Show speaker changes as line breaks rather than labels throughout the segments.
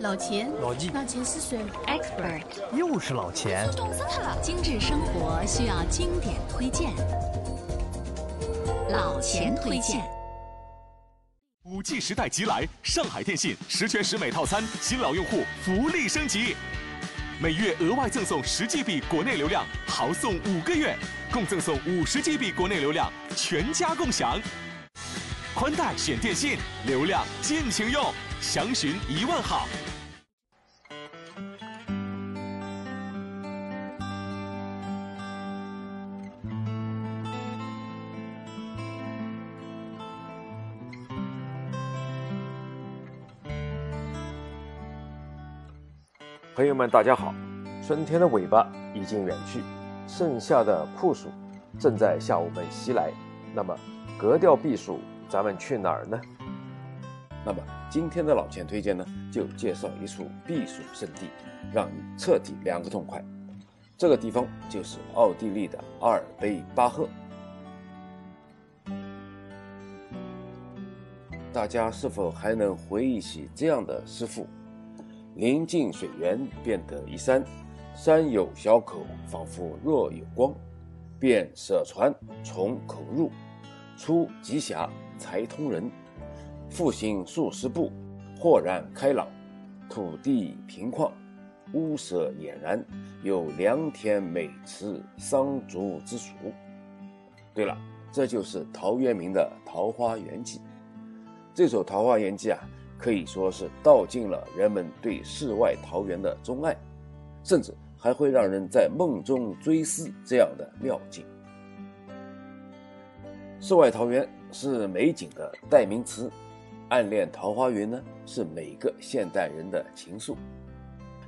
老钱，
老纪，
老钱是谁
？Expert，
又是老钱。
冻死他了！精致生活需要经典推荐，老钱推荐。
五 G 时代即来，上海电信十全十美套餐，新老用户福利升级，每月额外赠送十 GB 国内流量，豪送五个月，共赠送五十 GB 国内流量，全家共享。宽带选电信，流量尽情用，详询一万号。
朋友们，大家好！春天的尾巴已经远去，盛夏的酷暑正在向我们袭来。那么，格调避暑，咱们去哪儿呢？那么，今天的老钱推荐呢，就介绍一处避暑胜地，让你彻底凉个痛快。这个地方就是奥地利的阿尔卑巴赫。大家是否还能回忆起这样的诗赋？临近水源，便得一山，山有小口，仿佛若有光。便舍船从口入，出极狭，才通人。复行数十步，豁然开朗，土地平旷，屋舍俨然，有良田美池，桑竹之属。对了，这就是陶渊明的《桃花源记》。这首《桃花源记》啊。可以说是道尽了人们对世外桃源的钟爱，甚至还会让人在梦中追思这样的妙境。世外桃源是美景的代名词，暗恋桃花源呢是每个现代人的情愫。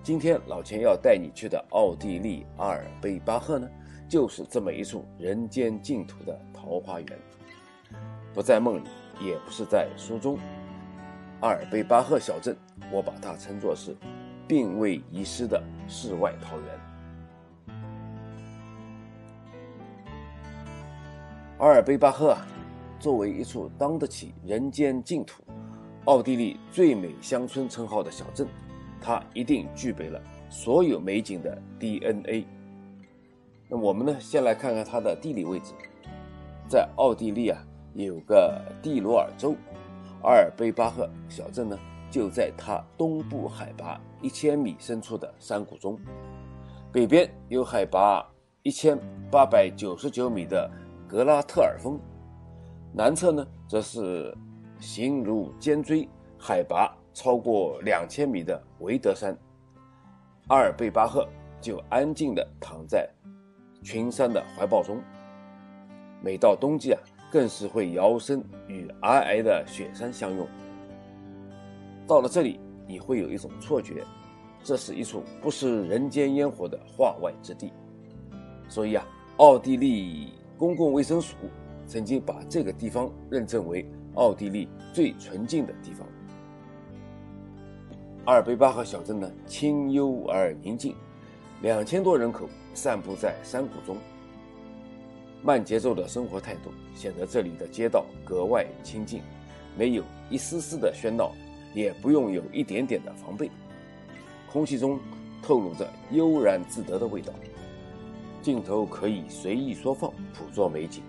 今天老钱要带你去的奥地利阿尔卑巴赫呢，就是这么一处人间净土的桃花源，不在梦里，也不是在书中。阿尔卑巴赫小镇，我把它称作是并未遗失的世外桃源。阿尔卑巴赫，作为一处当得起“人间净土”、奥地利最美乡村称号的小镇，它一定具备了所有美景的 DNA。那我们呢，先来看看它的地理位置，在奥地利啊，有个蒂罗尔州。阿尔卑巴赫小镇呢，就在它东部海拔一千米深处的山谷中，北边有海拔一千八百九十九米的格拉特尔峰，南侧呢则是形如尖锥、海拔超过两千米的维德山。阿尔卑巴赫就安静地躺在群山的怀抱中，每到冬季啊。更是会摇身与皑皑的雪山相拥。到了这里，你会有一种错觉，这是一处不食人间烟火的化外之地。所以啊，奥地利公共卫生署曾经把这个地方认证为奥地利最纯净的地方。阿尔卑巴赫小镇呢，清幽而宁静，两千多人口散布在山谷中。慢节奏的生活态度显得这里的街道格外清静，没有一丝丝的喧闹，也不用有一点点的防备。空气中透露着悠然自得的味道，镜头可以随意缩放，捕捉美景。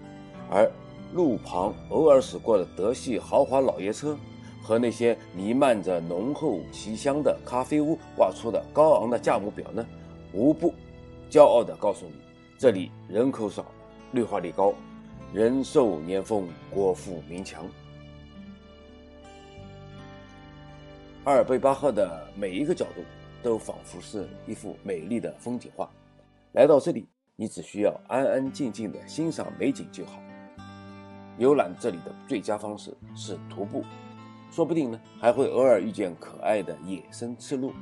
而路旁偶尔驶过的德系豪华老爷车和那些弥漫着浓厚奇香的咖啡屋挂出的高昂的价目表呢，无不骄傲地告诉你，这里人口少。绿化率高，人寿年丰，国富民强。阿尔卑巴赫的每一个角度都仿佛是一幅美丽的风景画。来到这里，你只需要安安静静的欣赏美景就好。游览这里的最佳方式是徒步，说不定呢还会偶尔遇见可爱的野生赤鹿，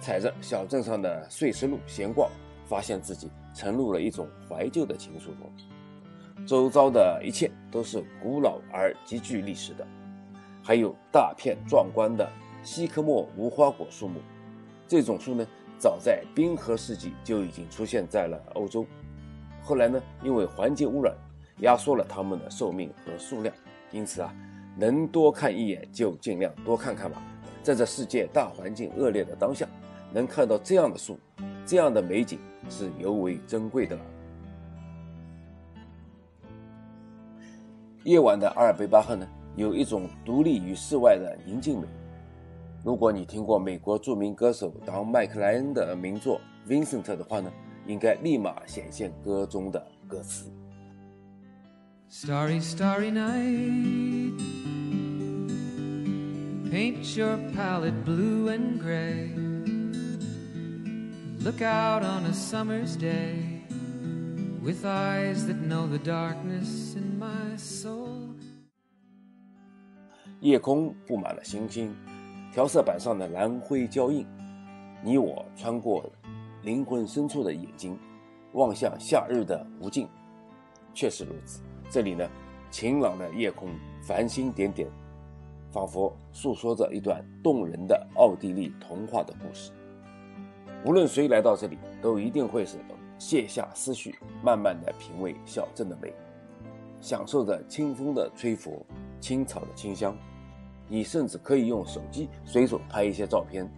踩着小镇上的碎石路闲逛。发现自己沉入了一种怀旧的情愫中，周遭的一切都是古老而极具历史的，还有大片壮观的西科莫无花果树木。这种树呢，早在冰河世纪就已经出现在了欧洲，后来呢，因为环境污染压缩了它们的寿命和数量，因此啊，能多看一眼就尽量多看看吧。在这世界大环境恶劣的当下，能看到这样的树，这样的美景是尤为珍贵的了。夜晚的阿尔卑巴赫呢，有一种独立于世外的宁静美。如果你听过美国著名歌手当麦克莱恩的名作《Vincent》的话呢，应该立马显现歌中的歌词。Starry, starry night, paint your palette blue and gray. Look out on a summer's day with eyes that know the darkness in my soul. 夜空布满了星星。调色板上的蓝灰交映，你我穿过灵魂深处的眼睛，望向夏日的无尽。确实如此，这里呢，晴朗的夜空，繁星点点，仿佛诉说着一段动人的奥地利童话的故事。无论谁来到这里，都一定会是卸下思绪，慢慢的品味小镇的美，享受着清风的吹拂，青草的清香。你甚至可以用手机随手拍一些照片，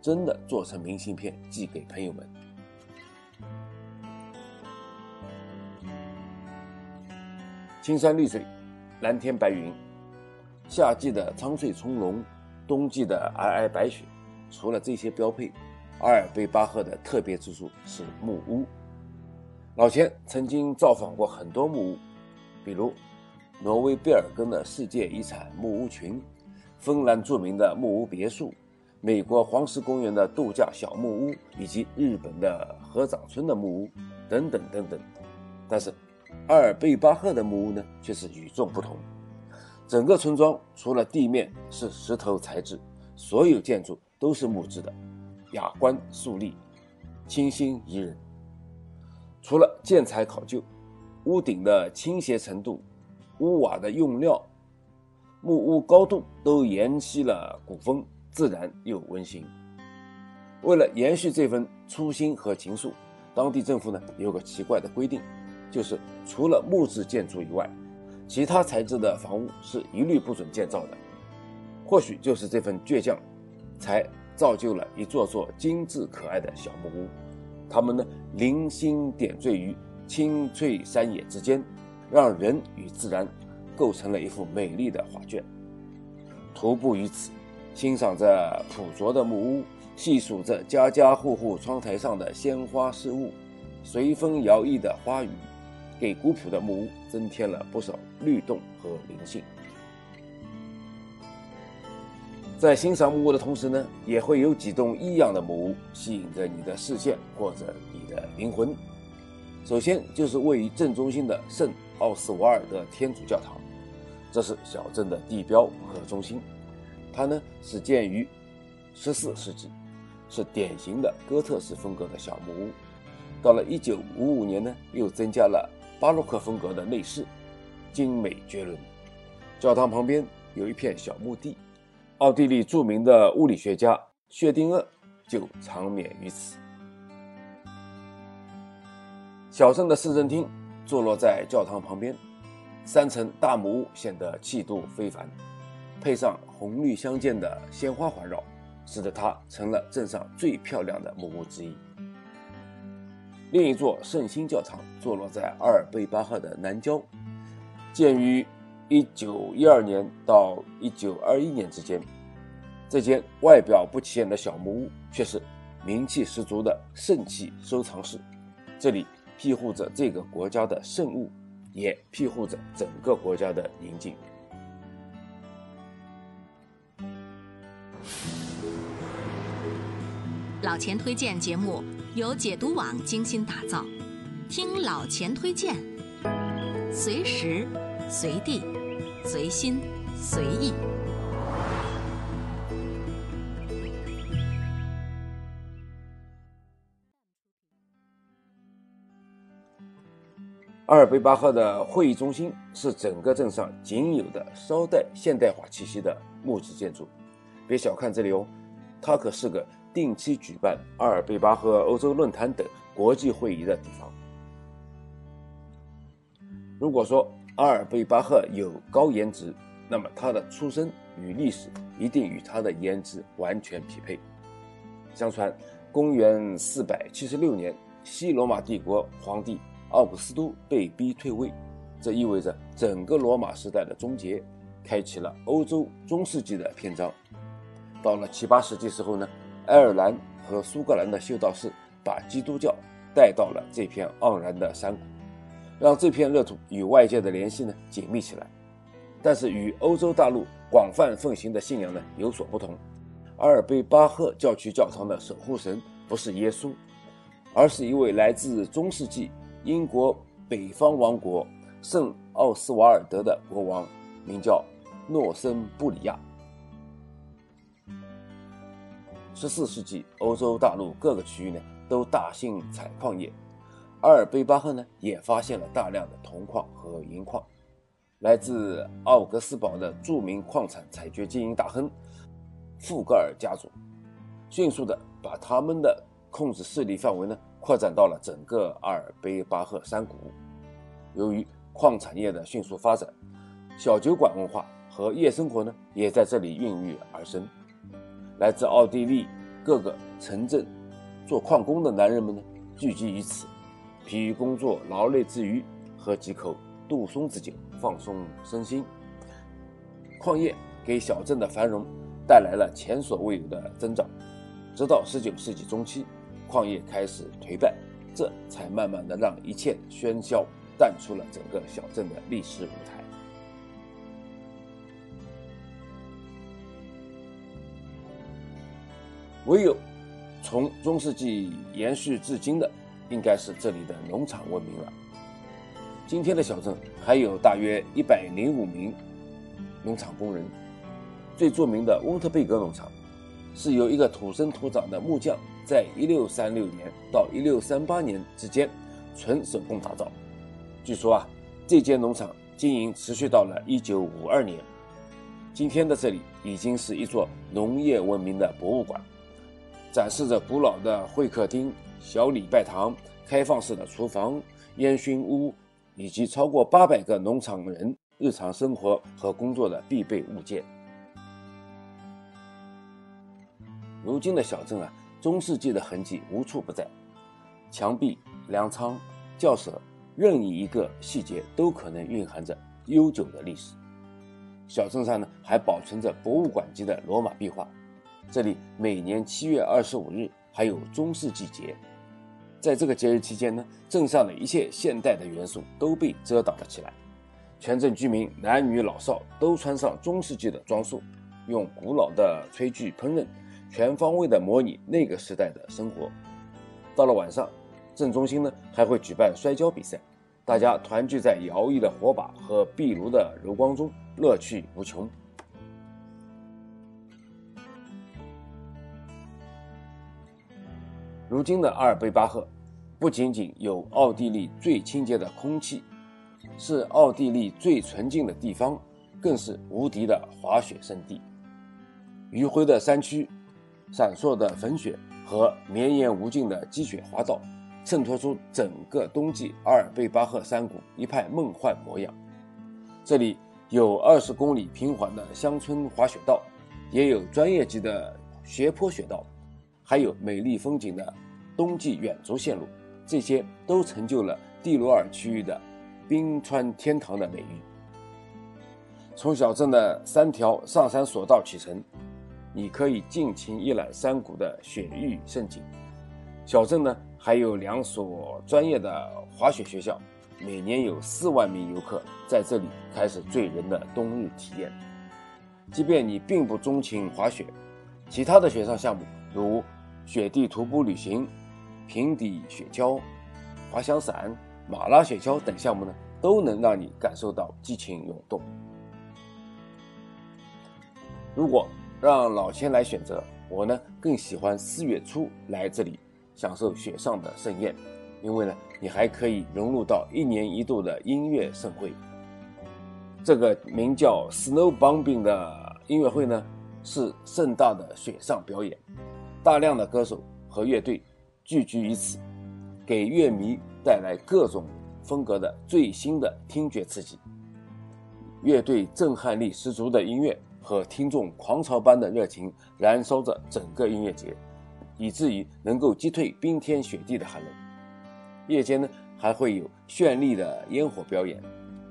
真的做成明信片寄给朋友们。青山绿水，蓝天白云，夏季的苍翠葱茏，冬季的皑皑白雪。除了这些标配，阿尔卑巴赫的特别之处是木屋。老钱曾经造访过很多木屋，比如挪威贝尔根的世界遗产木屋群。芬兰著名的木屋别墅，美国黄石公园的度假小木屋，以及日本的合掌村的木屋，等等等等。但是，阿尔贝巴赫的木屋呢，却是与众不同。整个村庄除了地面是石头材质，所有建筑都是木质的，雅观肃立，清新宜人。除了建材考究，屋顶的倾斜程度，屋瓦的用料。木屋高度都沿袭了古风，自然又温馨。为了延续这份初心和情愫，当地政府呢有个奇怪的规定，就是除了木质建筑以外，其他材质的房屋是一律不准建造的。或许就是这份倔强，才造就了一座座精致可爱的小木屋。它们呢零星点缀于青翠山野之间，让人与自然。构成了一幅美丽的画卷。徒步于此，欣赏着朴拙的木屋，细数着家家户户窗台上的鲜花事物，随风摇曳的花语，给古朴的木屋增添了不少律动和灵性。在欣赏木屋的同时呢，也会有几栋异样的木屋吸引着你的视线或者你的灵魂。首先就是位于正中心的圣奥斯瓦尔德天主教堂。这是小镇的地标和中心，它呢是建于十四世纪，是典型的哥特式风格的小木屋。到了一九五五年呢，又增加了巴洛克风格的内饰，精美绝伦。教堂旁边有一片小墓地，奥地利著名的物理学家薛定谔就长眠于此。小镇的市政厅坐落在教堂旁边。三层大木屋显得气度非凡，配上红绿相间的鲜花环绕，使得它成了镇上最漂亮的木屋之一。另一座圣心教堂坐落在阿尔卑巴赫的南郊，建于1912年到1921年之间。这间外表不起眼的小木屋却是名气十足的圣器收藏室，这里庇护着这个国家的圣物。也庇护着整个国家的宁静。
老钱推荐节目由解读网精心打造，听老钱推荐，随时随地随心随意。
阿尔卑巴赫的会议中心是整个镇上仅有的稍带现代化气息的木质建筑。别小看这里哦，它可是个定期举办阿尔卑巴赫欧洲论坛等国际会议的地方。如果说阿尔卑巴赫有高颜值、那么他的出身与历史一定与他的颜值完全匹配。相传，公元四百七十六年，西罗马帝国皇帝奥古斯都被逼退位，这意味着整个罗马时代的终结，开启了欧洲中世纪的篇章。到了七八世纪时候呢，爱尔兰和苏格兰的修道士把基督教带到了这片盎然的山谷，让这片热土与外界的联系呢紧密起来。但是与欧洲大陆广泛奉行的信仰呢有所不同。阿尔卑巴赫教区教堂的守护神不是耶稣，而是一位来自中世纪英国北方王国圣奥斯瓦尔德的国王，名叫诺森布里亚。十四世纪，欧洲大陆各个区域呢都大兴采矿业，阿尔卑巴赫呢也发现了大量的铜矿和银矿。来自奥格斯堡的著名矿产采掘经营大亨富格尔家族，迅速的把他们的控制势力范围呢扩展到了整个阿尔卑巴赫山谷。由于矿产业的迅速发展，小酒馆文化和夜生活呢也在这里孕育而生。来自奥地利各个城镇做矿工的男人们呢聚集于此，疲于工作劳累之余，喝几口杜松子酒。放松身心，矿业给小镇的繁荣带来了前所未有的增长。直到十九世纪中期，矿业开始颓败，这才慢慢的让一切喧嚣淡出了整个小镇的历史舞台。唯有从中世纪延续至今的，应该是这里的农场文明了。今天的小镇还有大约一百零五名农场工人。最著名的温特贝格农场，是由一个土生土长的木匠在一六三六年到一六三八年之间纯手工打造。据说啊，这间农场经营持续到了一九五二年。今天的这里已经是一座农业文明的博物馆，展示着古老的会客厅、小礼拜堂、开放式的厨房、烟熏屋。以及超过八百个农场人日常生活和工作的必备物件。如今的小镇啊，中世纪的痕迹无处不在，墙壁、粮仓、教舍，任意一个细节都可能蕴含着悠久的历史。小镇上呢，还保存着博物馆级的罗马壁画。这里每年七月二十五日还有中世纪节。在这个节日期间呢，镇上的一切现代的元素都被遮挡了起来，全镇居民男女老少都穿上中世纪的装束，用古老的炊具烹饪，全方位的模拟那个时代的生活。到了晚上，镇中心呢还会举办摔跤比赛，大家团聚在摇曳的火把和壁炉的柔光中，乐趣无穷。如今的阿尔卑巴赫，不仅仅有奥地利最清洁的空气，是奥地利最纯净的地方，更是无敌的滑雪胜地。余晖的山区、闪烁的粉雪和绵延无尽的积雪滑道，衬托出整个冬季阿尔卑巴赫山谷一派梦幻模样。这里有二十公里平缓的乡村滑雪道，也有专业级的斜坡雪道。还有美丽风景的冬季远足线路，这些都成就了蒂罗尔区域的冰川天堂的美誉。从小镇的三条上山索道启程，你可以尽情一览山谷的雪域胜景。小镇呢，还有两所专业的滑雪学校，每年有四万名游客在这里开始醉人的冬日体验。即便你并不钟情滑雪，其他的雪上项目如雪地徒步旅行、平底雪橇、滑翔伞、马拉雪橇等项目呢，都能让你感受到激情涌动。如果让老千来选择，我呢更喜欢四月初来这里享受雪上的盛宴，因为呢，你还可以融入到一年一度的音乐盛会。这个名叫 Snow Bombing 的音乐会呢，是盛大的雪上表演。大量的歌手和乐队聚集于此，给乐迷带来各种风格的最新的听觉刺激。乐队震撼力十足的音乐和听众狂潮般的热情燃烧着整个音乐节，以至于能够击退冰天雪地的寒冷。夜间呢，还会有绚丽的烟火表演，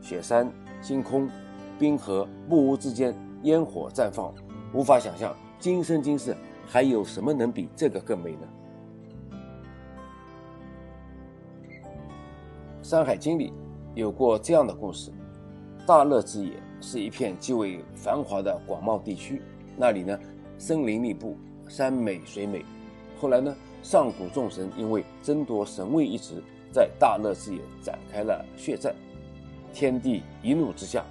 雪山、星空、冰河、木屋之间烟火绽放，无法想象今生今世还有什么能比这个更美呢？《山海经》里有过这样的故事。大乐之野是一片极为繁华的广袤地区，那里呢，森林密布，山美水美。后来呢，上古众神因为争夺神位一职，在大乐之野展开了血战，天帝一怒之下，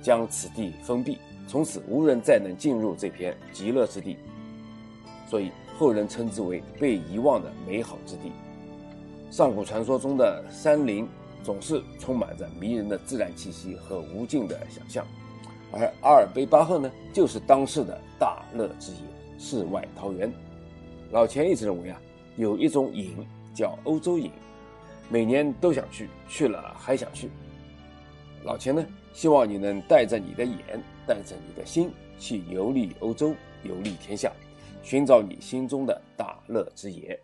将此地封闭，从此无人再能进入这片极乐之地，所以后人称之为被遗忘的美好之地。上古传说中的山林。总是充满着迷人的自然气息和无尽的想象，而阿尔卑巴赫呢，就是当世的大乐之野，世外桃源。老钱一直认为啊，有一种瘾叫欧洲瘾，每年都想去，去了还想去。老钱呢，希望你能带着你的眼，带着你的心，去游历欧洲，游历天下，寻找你心中的大乐之野。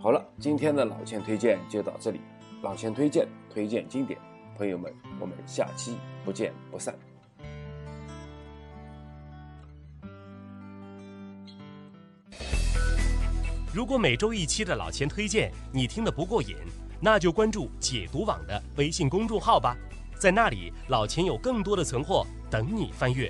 好了，今天的老钱推荐就到这里。老钱推荐，推荐经典，朋友们，我们下期不见不散。
如果每周一期的老钱推荐你听得不过瘾，那就关注解读网的微信公众号吧，在那里老钱有更多的存货等你翻阅。